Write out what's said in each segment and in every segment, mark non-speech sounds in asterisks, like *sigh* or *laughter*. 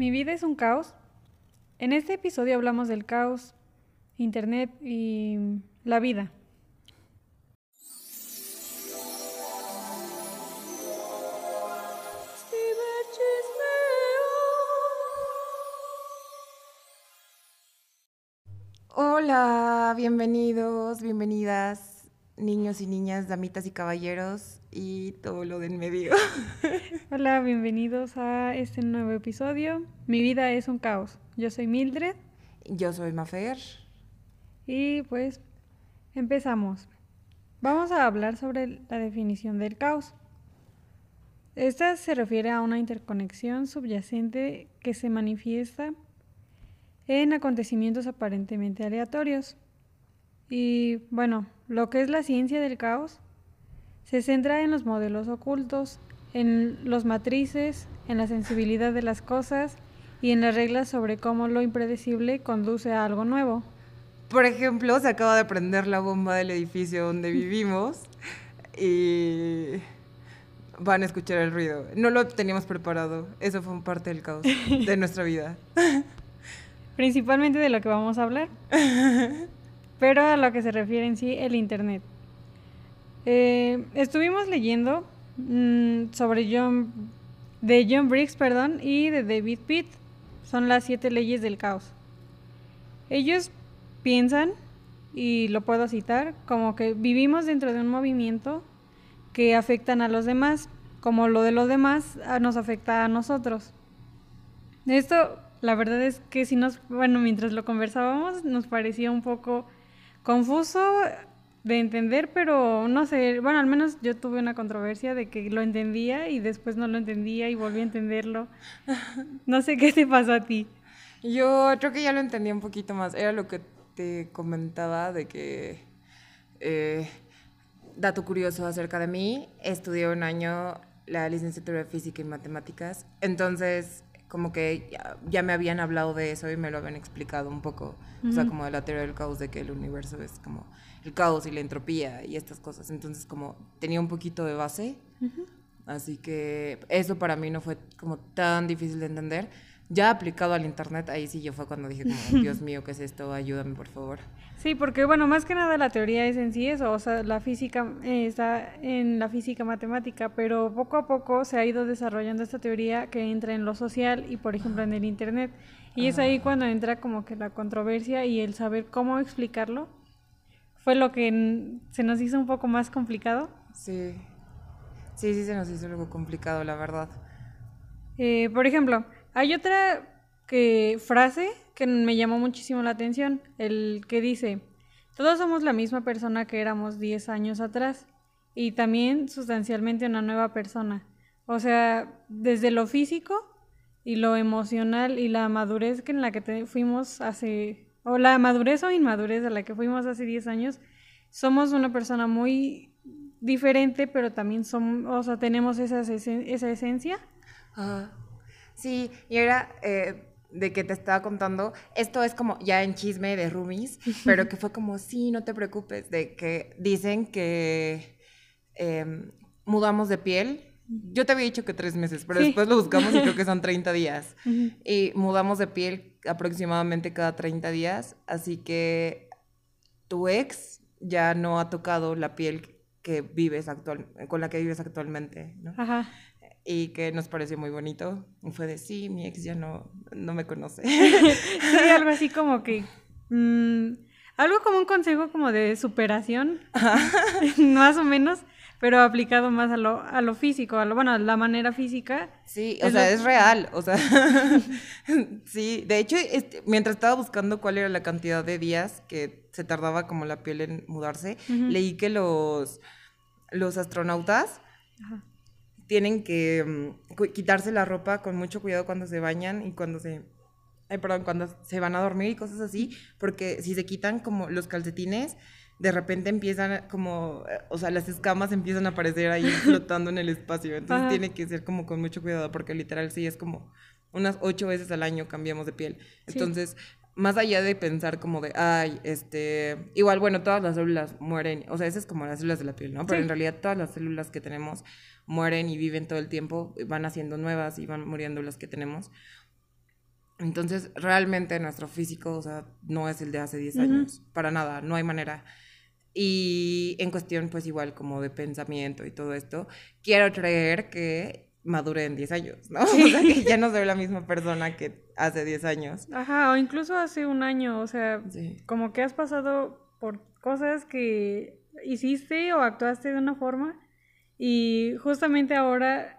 Mi vida es un caos. En este episodio hablamos del caos, Internet y la vida. Hola, bienvenidos, bienvenidas, niños y niñas, damitas y caballeros y todo lo del medio. *laughs* Hola, bienvenidos a este nuevo episodio. Mi vida es un caos. Yo soy Mildred. Yo soy Mafer. Y pues empezamos. Vamos a hablar sobre la definición del caos. Esta se refiere a una interconexión subyacente que se manifiesta en acontecimientos aparentemente aleatorios. Y bueno, lo que es la ciencia del caos se centra en los modelos ocultos, en los matrices, en la sensibilidad de las cosas y en las reglas sobre cómo lo impredecible conduce a algo nuevo. Por ejemplo, se acaba de prender la bomba del edificio donde *laughs* vivimos y van a escuchar el ruido. No lo teníamos preparado, eso fue parte del caos de *laughs* nuestra vida. Principalmente de lo que vamos a hablar, *laughs* pero a lo que se refiere en sí el Internet. Eh, estuvimos leyendo mm, sobre John, de John Briggs, perdón, y de David Pitt. Son las siete leyes del caos. Ellos piensan, y lo puedo citar, como que vivimos dentro de un movimiento que afectan a los demás, como lo de los demás nos afecta a nosotros. Esto, la verdad es que si nos, bueno, mientras lo conversábamos, nos parecía un poco confuso de entender, pero no sé, bueno, al menos yo tuve una controversia de que lo entendía y después no lo entendía y volví a entenderlo. No sé qué te pasó a ti. Yo creo que ya lo entendí un poquito más. Era lo que te comentaba de que, eh, dato curioso acerca de mí, estudié un año la licenciatura de física y matemáticas, entonces como que ya, me habían hablado de eso y me lo habían explicado un poco, o sea, como de la teoría del caos, de que el universo es como el caos y la entropía y estas cosas, entonces como tenía un poquito de base, así que eso para mí no fue como tan difícil de entender ya aplicado al internet, ahí sí yo fue cuando dije como, *laughs* Dios mío, ¿qué es esto? Ayúdame, por favor. Sí, porque bueno, más que nada la teoría es en sí eso, o sea, la física eh, está en la física matemática, pero poco a poco se ha ido desarrollando esta teoría que entra en lo social y por ejemplo en el internet. Y es ahí cuando entra como que la controversia y el saber cómo explicarlo fue lo que se nos hizo un poco más complicado. Sí, sí, sí se nos hizo algo complicado, la verdad. Eh, por ejemplo, hay otra que, frase que me llamó muchísimo la atención, el que dice, todos somos la misma persona que éramos 10 años atrás y también sustancialmente una nueva persona. O sea, desde lo físico y lo emocional y la madurez que en la que fuimos hace, o la madurez o inmadurez a la que fuimos hace 10 años, somos una persona muy diferente, pero también somos, o sea, tenemos esa, esa esencia. Ajá. Sí, y era eh, de que te estaba contando, esto es como ya en chisme de roomies, *laughs* pero que fue como, sí, no te preocupes, de que dicen que em, mudamos de piel. Yo te había dicho que tres meses, pero después lo buscamos y creo que son *laughs* 30 días. Y mudamos de piel aproximadamente cada 30 días, así que tu ex ya no ha tocado la piel que vives actual, con la que vives actualmente, ¿no? Ajá y que nos pareció muy bonito. Y fue de, sí, mi ex ya no, no me conoce. *laughs* sí, algo así *laughs* como que... Mm, algo como un consejo como de superación, *laughs* más o menos, pero aplicado más a lo, a lo físico, a lo, bueno, a la manera física. Sí, o sea, es real, o sea, *laughs* sí, de hecho, este, mientras estaba buscando cuál era la cantidad de días que se tardaba como la piel en mudarse, leí que los, los astronautas tienen que mm, quitarse la ropa con mucho cuidado cuando se bañan y cuando se ay, perdón, cuando se van a dormir y cosas así, porque si se quitan como los calcetines, de repente empiezan como, o sea, las escamas empiezan a aparecer ahí *laughs* flotando en el espacio. Entonces tiene que ser como con mucho cuidado, porque literal sí es como unas ocho veces al año cambiamos de piel. Entonces, más allá de pensar como de, ay, este, igual, bueno, todas las células mueren, o sea, esas es como las células de la piel, ¿no? Pero en realidad todas las células que tenemos mueren y viven todo el tiempo, van haciendo nuevas y van muriendo las que tenemos. Entonces, realmente nuestro físico, o sea, no es el de hace 10 años, para nada, no hay manera. Y en cuestión, pues igual como de pensamiento y todo esto, quiero creer que madure en 10 años, ¿no? *laughs* O sea, que ya no soy la misma persona que hace 10 años. Ajá, o incluso hace un año, o sea, como que has pasado por cosas que hiciste o actuaste de una forma y justamente ahora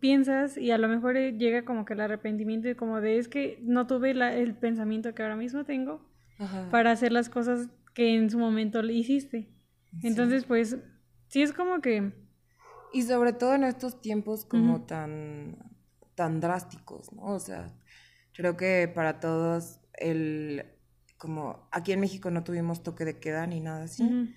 piensas y a lo mejor eh, llega como que el arrepentimiento y como de es que no tuve el pensamiento que ahora mismo tengo para hacer las cosas que en su momento le hiciste. Entonces, pues, sí es como que... Y sobre todo en estos tiempos como tan, tan drásticos, ¿no? O sea, creo que para todos el... Como aquí en México no tuvimos toque de queda ni nada así,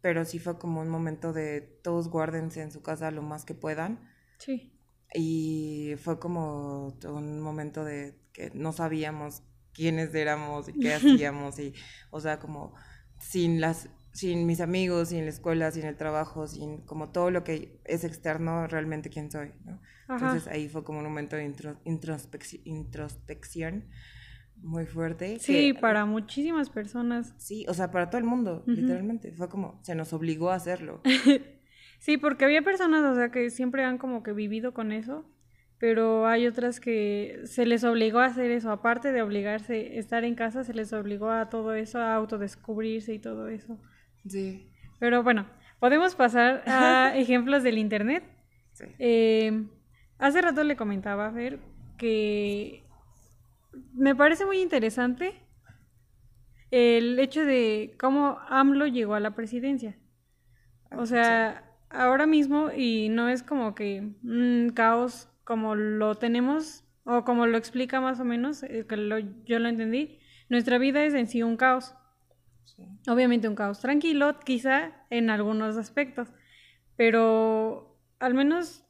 pero sí fue como un momento de todos guárdense en su casa lo más que puedan Sí. Y fue como un momento de que no sabíamos quiénes éramos y qué *laughs* hacíamos y, o sea, como sin las sin mis amigos, sin la escuela, sin el trabajo, sin como todo lo que es externo, realmente quién soy, ¿no? Entonces ahí fue como un momento de introspección muy fuerte. Sí, para muchísimas personas. Sí, o sea, para todo el mundo, literalmente. Fue como, se nos obligó a hacerlo. *laughs* Sí, porque había personas, o sea, que siempre han como que vivido con eso, pero hay otras que se les obligó a hacer eso, aparte de obligarse a estar en casa, se les obligó a todo eso, a autodescubrirse y todo eso. Sí. Pero bueno, podemos pasar a *laughs* ejemplos del Internet. Sí. Eh, hace rato le comentaba a Fer que me parece muy interesante el hecho de cómo AMLO llegó a la presidencia. O sea, ahora mismo y no es como que un caos como lo tenemos o como lo explica más o menos, eh, que yo lo entendí, nuestra vida es en sí un caos. Obviamente un caos tranquilo, quizá en algunos aspectos, pero al menos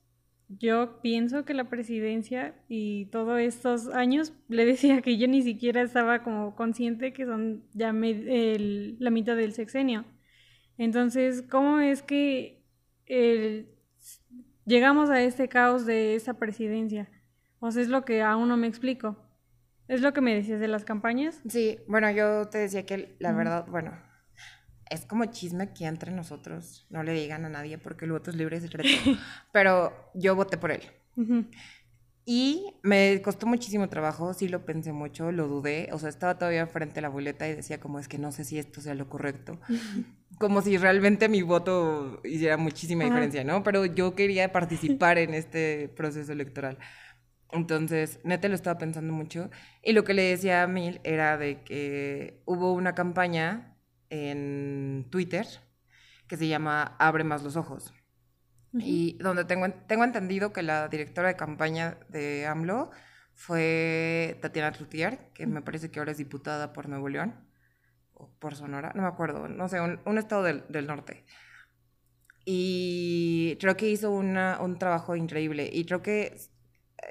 yo pienso que la presidencia y todos estos años, le decía que yo ni siquiera estaba como consciente que son ya la mitad del sexenio. Entonces, ¿cómo es que llegamos a este caos de esa presidencia. O sea, es lo que aún no me explico. ¿Es lo que me decías de las campañas? Sí, bueno, yo te decía que la verdad, bueno, es como chisme que entre nosotros. No le digan a nadie porque el voto es libre y secreto. *laughs* pero yo voté por él. Y me costó muchísimo trabajo, sí lo pensé mucho, lo dudé, o sea, estaba todavía frente a la boleta y decía como es que no sé si esto sea lo correcto. como si realmente mi voto hiciera muchísima diferencia, ¿no? Pero yo quería participar en este proceso electoral. Entonces, neta lo estaba pensando mucho. Y lo que le decía a Mil era de que hubo una campaña en Twitter que se llama Abre más los ojos. Y donde tengo, tengo entendido que la directora de campaña de AMLO fue Tatiana Trutier, que me parece que ahora es diputada por Nuevo León, o por Sonora, no me acuerdo, no sé, un, estado del, del, norte. Y creo que hizo una, un trabajo increíble. Y creo que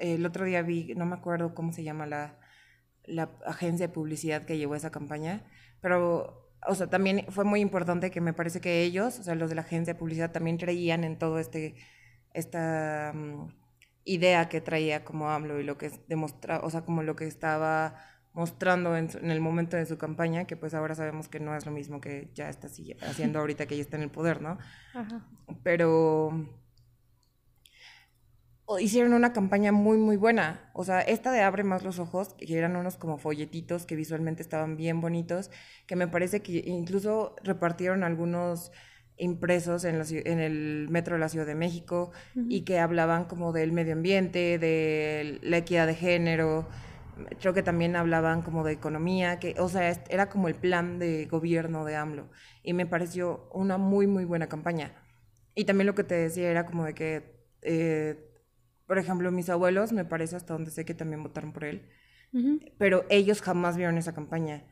el otro día vi, no me acuerdo cómo se llama la, la agencia de publicidad que llevó esa campaña, pero o sea, también fue muy importante que me parece que ellos, o sea, los de la agencia de publicidad también creían en todo este, esta mm, idea que traía como AMLO y lo que demostraba, o sea, como lo que estaba mostrando en, el momento de su campaña, que pues ahora sabemos que no es lo mismo que ya está haciendo ahorita que ya está en el poder, ¿no? Ajá. Pero hicieron una campaña muy, muy buena. O sea, esta de Abre más los ojos, que eran unos como folletitos que visualmente estaban bien bonitos, que me parece que incluso repartieron algunos impresos en, en el metro de la Ciudad de México y que hablaban como del medio ambiente, de la equidad de género, creo que también hablaban como de economía, que, o sea, era como el plan de gobierno de AMLO y me pareció una muy, muy buena campaña. Y también lo que te decía era como de que... Eh, por ejemplo, mis abuelos, me parece hasta donde sé que también votaron por él, pero ellos jamás vieron esa campaña.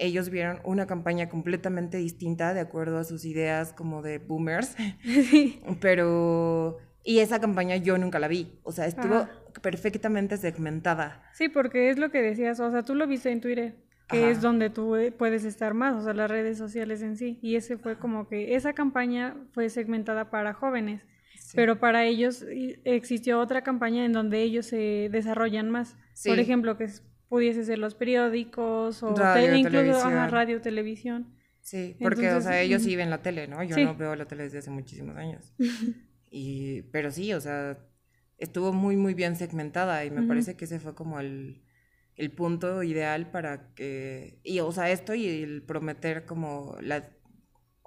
Ellos vieron una campaña completamente distinta de acuerdo a sus ideas como de boomers. *laughs* Pero... Y esa campaña yo nunca la vi. O sea, estuvo perfectamente segmentada. Sí, porque es lo que decías. O sea, tú lo viste en Twitter que es donde tú eh, puedes estar más, o sea, las redes sociales en sí. Y ese fue como que esa campaña fue segmentada para jóvenes. Pero para ellos existió otra campaña en donde ellos se desarrollan más. Por ejemplo, que es pudiese ser los periódicos o Radio, te- incluso televisión. ajá, radio, televisión. Sí, porque, o sea, ellos sí ven la tele, ¿no? Yo Sí. no veo la tele desde hace muchísimos años. *laughs* Y, pero sí, o sea, estuvo muy, muy bien segmentada y me parece que ese fue como el, el punto ideal para que, y, o sea, esto y el prometer como la,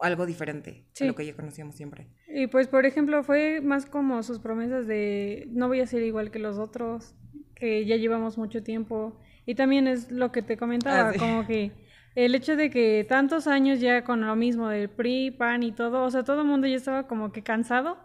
algo diferente Sí. a lo que ya conocíamos siempre. Y pues, por ejemplo, fue más como sus promesas de no voy a ser igual que los otros, que ya llevamos mucho tiempo. Y también es lo que te comentaba, Ah, sí. como que el hecho de que tantos años ya con lo mismo del PRI, PAN y todo, o sea, todo el mundo ya estaba como que cansado.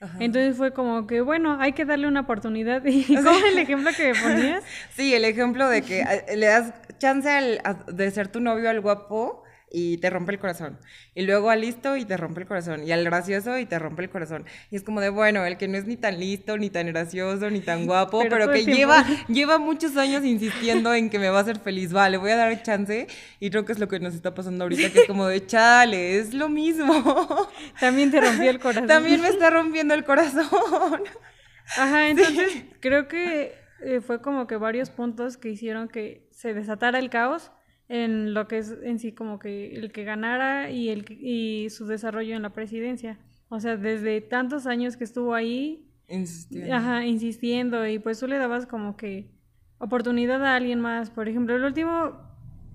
Ajá. Entonces fue como que, bueno, hay que darle una oportunidad. *laughs* Y como el ejemplo que ponías, *laughs* Sí, el ejemplo de que eh, le das chance al- de ser tu novio al guapo y te rompe el corazón. Y luego al listo y te rompe el corazón. Y al gracioso y te rompe el corazón. Y es como de, bueno, el que no es ni tan listo, ni tan gracioso, ni tan guapo, Pero pero, que lleva, lleva muchos años insistiendo en que me va a hacer feliz. Va, le voy a dar chance. Y creo que es lo que nos está pasando ahorita, que es como de, chale, es lo mismo. *laughs* también te rompió el corazón. También me está rompiendo el corazón. Ajá, entonces creo que eh, fue como que varios puntos que hicieron que se desatara el caos en lo que es en sí como que el que ganara y el y su desarrollo en la presidencia. O sea, desde tantos años que estuvo ahí, Insistiendo. ajá, insistiendo y pues tú le dabas como que oportunidad a alguien más. Por ejemplo, el último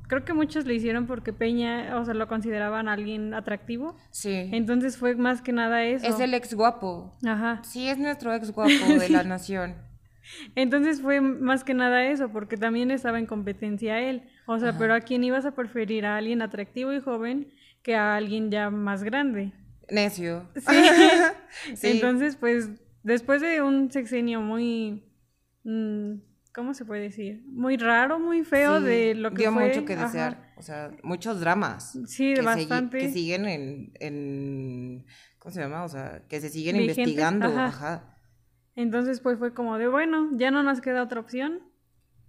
creo que muchos le hicieron porque Peña, o sea, lo consideraban alguien atractivo. Sí. Entonces fue más que nada eso. Es el ex guapo. Ajá. Sí, es nuestro ex guapo de la *laughs* nación. Entonces fue más que nada eso, porque también estaba en competencia él. O sea, pero a quién ibas a preferir a alguien atractivo y joven que a alguien ya más grande. Necio. *laughs* Sí. Entonces, pues, después de un sexenio muy, mm, ¿cómo se puede decir? Muy raro, muy feo Sí, de lo que dio fue. mucho que Ajá. desear. O sea, muchos dramas. Sí, que bastante. que siguen en, en. ¿Cómo se llama? O sea, que se siguen Vigentes, investigando. ajá. Ajá. Entonces, pues fue como de, bueno, ya no nos queda otra opción.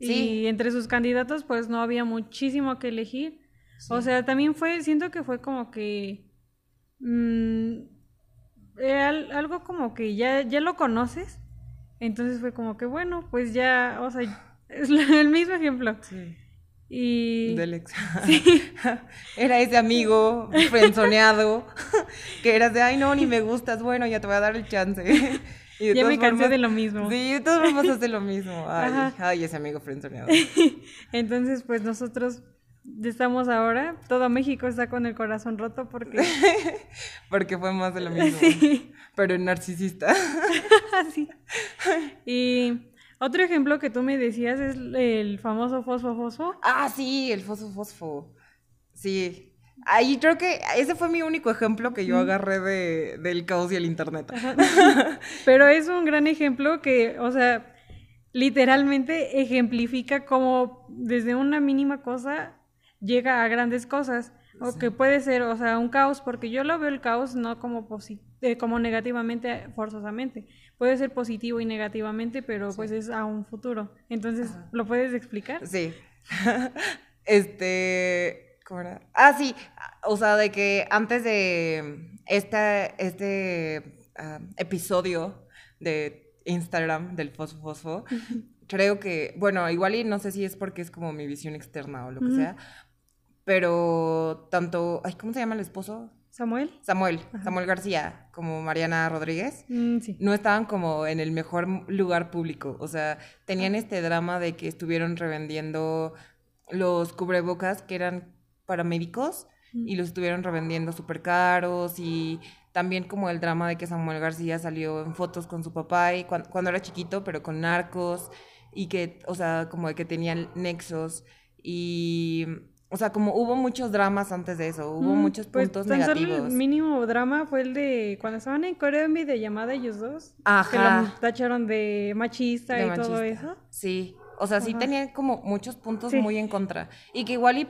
Sí. Y entre sus candidatos, pues no había muchísimo que elegir. O sea, también fue, siento que fue como que mm, al- algo como que ya, ya lo conoces. Entonces fue como que, bueno, pues ya, o sea, es el mismo ejemplo. Sí. Y Del ex. *laughs* *laughs* Era ese amigo frenzoneado *laughs* que eras de, ay, no, ni me gustas. Bueno, ya te voy a dar el chance. Y ya me cansé formas- de lo mismo. Sí, de todas formas hace lo mismo. *laughs* Ay, ay, ese amigo frenzoneado. *laughs* Entonces, pues nosotros estamos ahora, todo México está con el corazón roto porque *laughs* Porque fue más de lo mismo. Pero narcisista. así. Y otro ejemplo que tú me decías es el famoso fosfo fosfo. Ah, sí, el fosfo fosfo. Sí. Ahí creo que ese fue mi único ejemplo que yo agarré de, del caos y el internet. *laughs* Pero es un gran ejemplo que, o sea, literalmente ejemplifica cómo desde una mínima cosa llega a grandes cosas. O que puede ser, o sea, un caos, porque yo lo veo el caos no como, eh, como negativamente, forzosamente. Puede ser positivo y negativamente, pero pues es a un futuro. Entonces, ¿lo puedes explicar? Sí. *laughs* este. ¿Cómo era? Ah, sí. O sea, de que antes de esta, este ah, episodio de Instagram del Fosfo Fosfo, *laughs* creo que, bueno, igual y no sé si es porque es como mi visión externa o lo que sea, pero tanto, ay, ¿cómo se llama el esposo? Samuel. Samuel, Samuel García, como Mariana Rodríguez, Mm, sí. no estaban como en el mejor lugar público. O sea, tenían este drama de que estuvieron revendiendo los cubrebocas que eran para médicos y los estuvieron revendiendo súper caros y también como el drama de que Samuel García salió en fotos con su papá y cuan- cuando era chiquito, pero con narcos y que, o sea, como de que tenían nexos y, o sea, como hubo muchos dramas antes de eso, hubo Mm, muchos pues, puntos solo negativos. el mínimo drama fue el de cuando estaban en Corea en videollamada ellos dos. Que Ajá. lo tacharon de machista de y todo machista. eso. Sí, o sea, sí Ajá. tenían como muchos puntos Sí. muy en contra. Y que igual y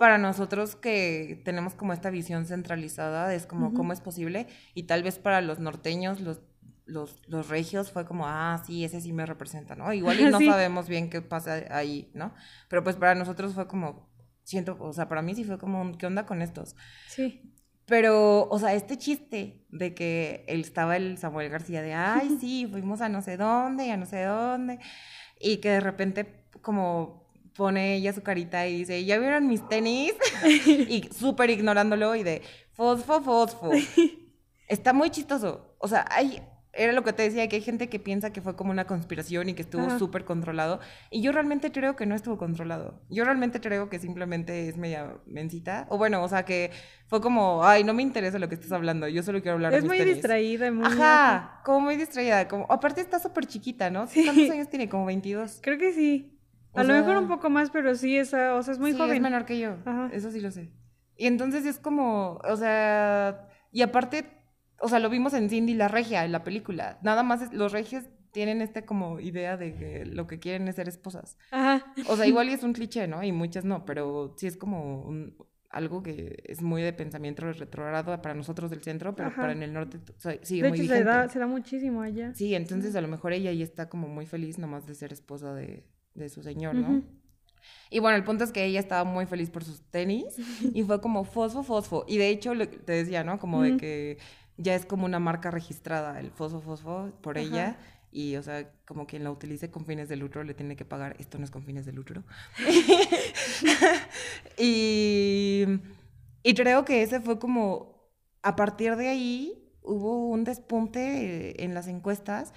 para nosotros que tenemos como esta visión centralizada, es como. ¿cómo es posible? Y tal vez para los norteños, los, los, los regios, fue como, ah, sí, ese sí me representa, ¿no? Igual y *laughs* no Sí. sabemos bien qué pasa ahí, ¿no? Pero pues para nosotros fue como, siento, o sea, para mí sí fue como, un, ¿qué onda con estos? Sí. Pero, o sea, este chiste de que él estaba el Samuel García de, ay, *laughs* sí, fuimos a no sé dónde, y a no sé dónde, y que de repente, como, pone ella su carita y dice, ¿ya vieron mis tenis? *laughs* y súper ignorándolo y de, fosfo, fosfo. *laughs* Está muy chistoso. O sea, hay, era lo que te decía, que hay gente que piensa que fue como una conspiración y que estuvo súper controlado. Y yo realmente creo que no estuvo controlado. Yo realmente creo que simplemente es media mencita. O bueno, o sea, que fue como, ay, no me interesa lo que estás hablando, yo solo quiero hablar es de mis muy distraída, muy... Ajá, como muy distraída. Como, aparte está súper chiquita, ¿no? ¿Cuántos años tiene? Como 22. Creo que sí. A lo mejor un poco más, pero sí, esa, o sea, es muy joven. es menor que yo. Ajá. Eso sí lo sé. Y entonces es como, o sea, y aparte o sea, lo vimos en Cindy la regia, en la película. Nada más los regios tienen esta como idea de que lo que quieren es ser esposas. Ajá. O sea, igual y es *laughs* un cliché, ¿no? Y muchas no, pero sí es como un, algo que es muy de pensamiento retrogrado para nosotros del centro, pero para en el norte sigue muy hecho, se da, se da muchísimo allá. Sí, entonces a lo mejor ella ahí está como muy feliz nomás de ser esposa de, de su señor, ¿no? Y bueno, el punto es que ella estaba muy feliz por sus tenis *laughs* y fue como fosfo, fosfo. Y de hecho, te decía, ¿no? Como de que ya es como una marca registrada, el Fosfo Fosfo, por ella. Y, o sea, como quien la utilice con fines de lucro le tiene que pagar. Esto no es con fines de lucro. *laughs* *laughs* y, y creo que ese fue como, a partir de ahí, hubo un despunte en las encuestas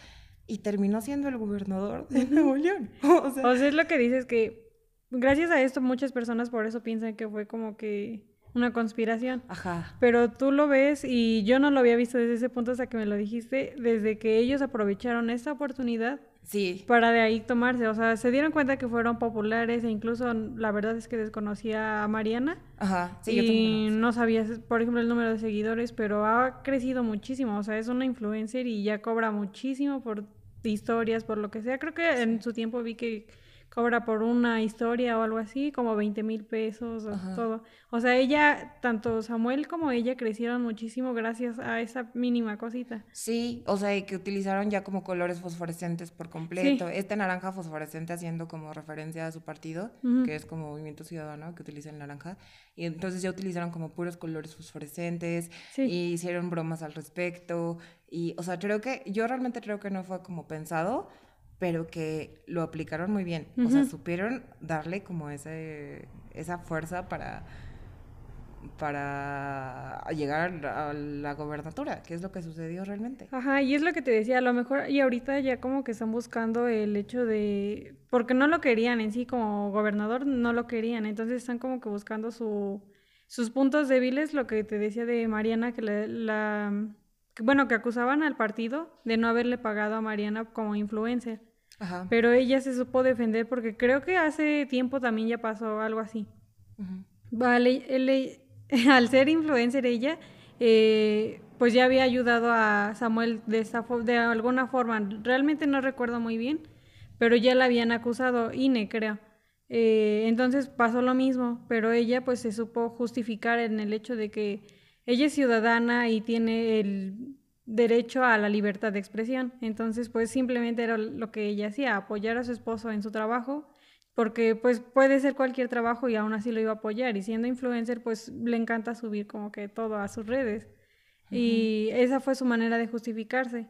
y terminó siendo el gobernador de Nuevo León. *laughs* O sea, o sea, es lo que dices que gracias a esto muchas personas por eso piensan que fue como que una conspiración. Ajá. Pero tú lo ves y yo no lo había visto desde ese punto hasta que me lo dijiste, desde que ellos aprovecharon esta oportunidad. Sí. Para de ahí tomarse, o sea, se dieron cuenta que fueron populares e incluso la verdad es que desconocía a Mariana. Ajá, sí, y no sabía, por ejemplo, el número de seguidores, pero ha crecido muchísimo, o sea, es una influencer y ya cobra muchísimo por historias, por lo que sea. Creo que en su tiempo vi que cobra por una historia o algo así, como 20 mil pesos o todo. O sea, ella, tanto Samuel como ella crecieron muchísimo gracias a esa mínima cosita. Sí, o sea, que utilizaron ya como colores fosforescentes por completo. Este naranja fosforescente haciendo como referencia a su partido, que es como Movimiento Ciudadano, que utiliza el naranja. Y entonces ya utilizaron como puros colores fosforescentes y hicieron bromas al respecto. Y, o sea, creo que, yo realmente creo que no fue como pensado pero que lo aplicaron muy bien. O sea, supieron darle como ese, esa fuerza para, para llegar a la gobernatura, que es lo que sucedió realmente. Ajá, y es lo que te decía, a lo mejor, y ahorita ya como que están buscando el hecho de, porque no lo querían en sí como gobernador, no lo querían, entonces están como que buscando su, sus puntos débiles, lo que te decía de Mariana, que la, bueno, que acusaban al partido de no haberle pagado a Mariana como influencer. Pero ella se supo defender porque creo que hace tiempo también ya pasó algo así. Vale, *laughs* al ser influencer ella, eh, pues ya había ayudado a Samuel de, esa, de alguna forma. Realmente no recuerdo muy bien, pero ya la habían acusado, INE creo. Eh, entonces pasó lo mismo, pero ella pues se supo justificar en el hecho de que ella es ciudadana y tiene el derecho a la libertad de expresión. Entonces, pues simplemente era lo que ella hacía, apoyar a su esposo en su trabajo, porque pues puede ser cualquier trabajo y aún así lo iba a apoyar. Y siendo influencer, pues le encanta subir como que todo a sus redes. Y esa fue su manera de justificarse.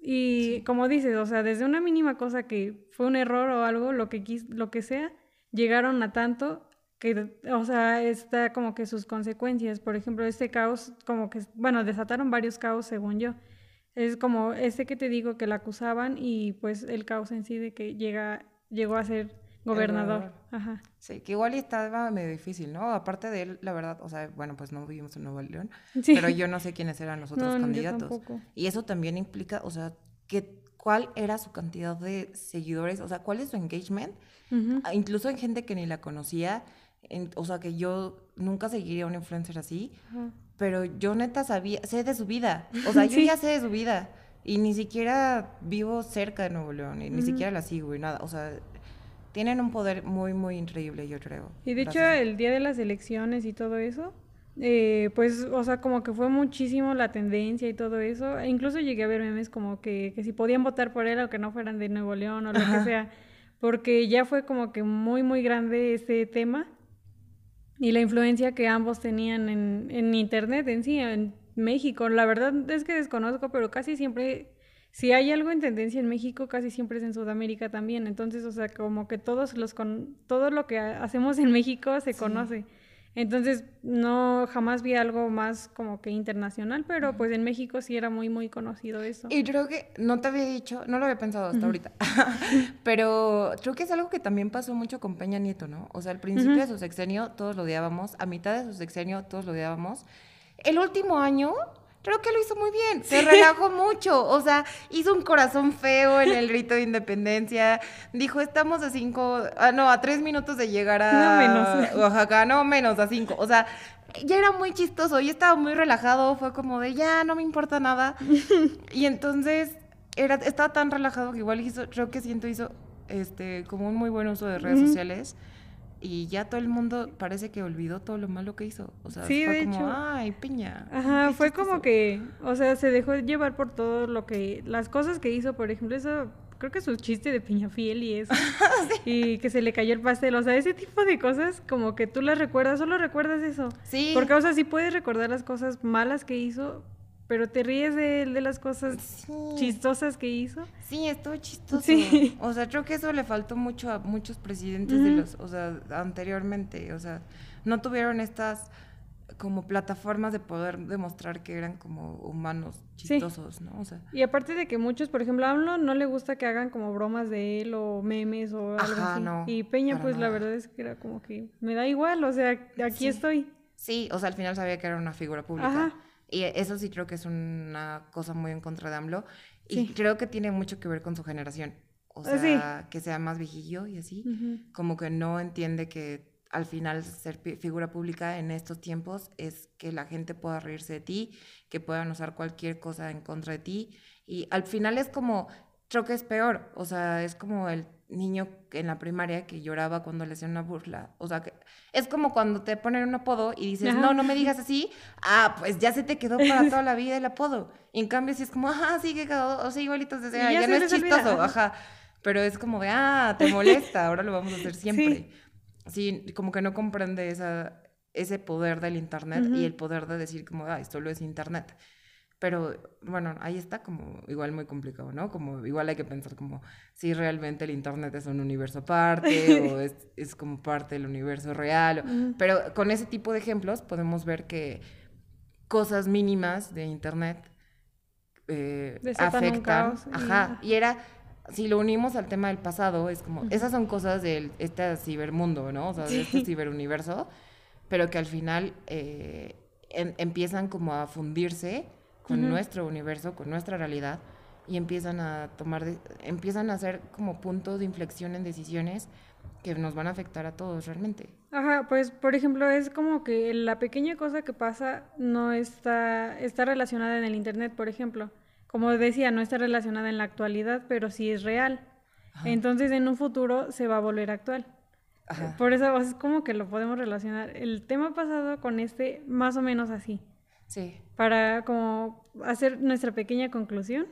Y como dices, o sea, desde una mínima cosa que fue un error o algo, lo que, lo que sea, llegaron a tanto que, o sea, está como que sus consecuencias. Por ejemplo, este caos, como que, bueno, desataron varios caos según yo. Es como este que te digo que la acusaban y pues el caos en sí de que llega, llegó a ser gobernador. Ajá. Sí, que igual estaba medio difícil, ¿no? Aparte de él, la verdad, o sea, bueno, pues no vivimos en Nuevo León, pero yo no sé quiénes eran los otros candidatos. Y eso también implica, o sea, que cuál era su cantidad de seguidores, o sea, cuál es su engagement, incluso en gente que ni la conocía, o sea, que yo nunca seguiría a un influencer así, pero yo neta sabía, sé de su vida, o sea, *laughs* yo ya sé de su vida. Y ni siquiera vivo cerca de Nuevo León y ni siquiera la sigo y nada, o sea, tienen un poder muy, muy increíble, yo creo. Y de hecho, el día de las elecciones y todo eso, eh, pues, o sea, como que fue muchísimo la tendencia y todo eso. E incluso llegué a ver memes como que, que si podían votar por él o que no fueran de Nuevo León o lo que sea, porque ya fue como que muy, muy grande ese tema y la influencia que ambos tenían en, en Internet en sí, en México. La verdad es que desconozco, pero casi siempre si hay algo en tendencia en México, casi siempre es en Sudamérica también. Entonces, o sea, como que todos los con todo lo que hacemos en México se conoce. Entonces, no, jamás vi algo más como que internacional, pero pues en México sí era muy, muy conocido eso. Y creo que, no te había dicho, no lo había pensado hasta ahorita, *laughs* pero creo que es algo que también pasó mucho con Peña Nieto, ¿no? O sea, al principio de su sexenio todos lo odiábamos, a mitad de su sexenio todos lo odiábamos. El último año creo que lo hizo muy bien, se relajó mucho, o sea, hizo un corazón feo en el grito de independencia, dijo, estamos a cinco, ah, no, a tres minutos de llegar a no menos. *laughs* Oaxaca, no menos, a cinco, o sea, ya era muy chistoso y estaba muy relajado, fue como de, ya, no me importa nada, *laughs* y entonces era, estaba tan relajado que igual hizo, creo que siento hizo, este, como un muy buen uso de redes sociales, y ya todo el mundo parece que olvidó todo lo malo que hizo. O sea, fue como, ay, piña. Ajá, fue como que, o sea, se dejó llevar por todo lo que, las cosas que hizo, por ejemplo, eso, creo que su chiste de piña fiel y eso, *laughs* y que se le cayó el pastel, o sea, ese tipo de cosas, como que tú las recuerdas, solo recuerdas eso. Sí. Porque, o sea, sí puedes recordar las cosas malas que hizo, pero te ríes de, de las cosas chistosas que hizo. Sí, estuvo chistoso. Sí. O sea, creo que eso le faltó mucho a muchos presidentes de los, o sea, anteriormente. O sea, no tuvieron estas como plataformas de poder demostrar que eran como humanos chistosos, ¿no? O sea. Y aparte de que muchos, por ejemplo, a AMLO no le gusta que hagan como bromas de él o memes o algo así. No, y Peña, pues la verdad es que era como que me da igual, o sea, aquí estoy. Sí, o sea, al final sabía que era una figura pública. Ajá. Y eso sí creo que es una cosa muy en contra de AMLO. Y creo que tiene mucho que ver con su generación. O ah, sea, que sea más viejillo y así. Como que no entiende que al final ser figura pública en estos tiempos es que la gente pueda reírse de ti, que puedan usar cualquier cosa en contra de ti. Y al final es como, creo que es peor. O sea, es como el niño en la primaria que lloraba cuando le hacían una burla. O sea, que es como cuando te ponen un apodo y dices, no, no me digas así, ah, pues ya se te quedó para toda la vida el apodo. Y en cambio, si es como, ajá, sí, que quedó, o sea, igualito, o sea, ya, no es chistoso, ajá. Pero es como de, ah, te molesta, ahora lo vamos a hacer siempre. Sí, como que no comprende esa, ese poder del Internet y el poder de decir como, ah, esto lo es Internet. Pero bueno, ahí está como igual muy complicado, ¿no? Como igual hay que pensar como si realmente el Internet es un universo aparte *laughs* o es, es, como parte del universo real. Pero con ese tipo de ejemplos podemos ver que cosas mínimas de Internet eh, afectan. Ajá. Y era, si lo unimos al tema del pasado, es como, esas son cosas de este cibermundo, ¿no? O sea, de este ciberuniverso, pero que al final eh, empiezan como a fundirse con nuestro universo, con nuestra realidad, y empiezan a tomar, empiezan a hacer como puntos de inflexión en decisiones que nos van a afectar a todos realmente. Ajá, pues por ejemplo es como que la pequeña cosa que pasa no está, está relacionada en el Internet, por ejemplo. Como decía, no está relacionada en la actualidad, pero sí es real. Entonces en un futuro se va a volver actual. Ajá. Por eso es como que lo podemos relacionar. El tema pasado con este, más o menos así. Sí. Para como hacer nuestra pequeña conclusión.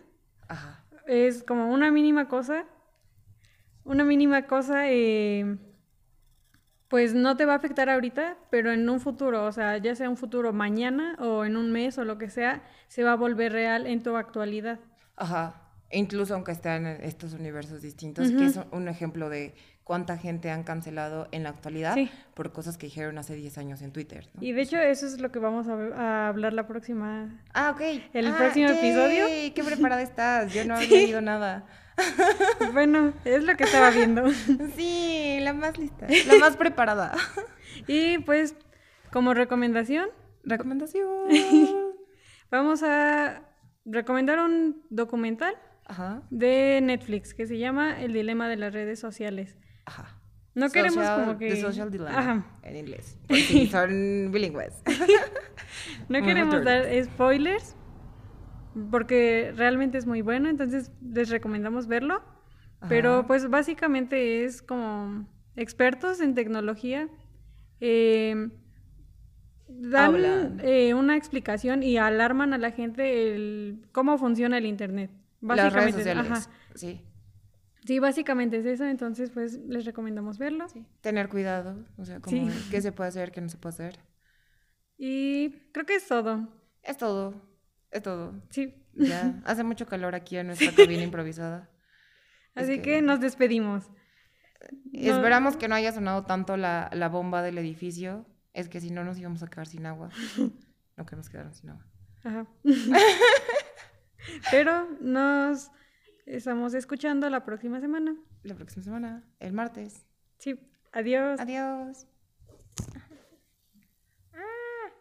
Ajá. Es como una mínima cosa. Una mínima cosa, eh, pues no te va a afectar ahorita, pero en un futuro, o sea, ya sea un futuro mañana o en un mes o lo que sea, se va a volver real en tu actualidad. Ajá. incluso aunque estén en estos universos distintos, que es un ejemplo de cuánta gente han cancelado en la actualidad por cosas que dijeron hace 10 años en Twitter. Y de hecho eso es lo que vamos a, hablar la próxima... Ah, ok. El ah, próximo episodio. ¿Qué preparada estás? Yo no *laughs* he leído nada. *laughs* bueno, es lo que estaba viendo. *laughs* sí, la más lista, la más preparada. y pues, como recomendación... Recomendación. vamos a recomendar un documental de Netflix que se llama El dilema de las redes sociales. Ajá. No queremos como que... The Social Dilemma, Ajá. en inglés. Porque *laughs* son bilingües. *laughs* no queremos dar spoilers, porque realmente es muy bueno, entonces les recomendamos verlo. Pero pues básicamente es como expertos en tecnología. Eh, dan eh, una explicación y alarman a la gente el cómo funciona el Internet. Básicamente, Las redes sociales, ajá. sí. Sí, básicamente es eso, entonces pues les recomendamos verlo. Tener cuidado, o sea, como qué se puede hacer, qué no se puede hacer. Y creo que es todo. Es todo, es todo. Sí. Ya, hace mucho calor aquí en nuestra cabina improvisada. *laughs* Así que... nos despedimos. Esperamos que no haya sonado tanto la, la bomba del edificio. Es que si no nos íbamos a quedar sin agua. *laughs* No queremos quedarnos sin agua. Ajá. *laughs* Pero nos Estamos escuchando la próxima semana. La próxima semana, el martes. Sí. Adiós. Adiós.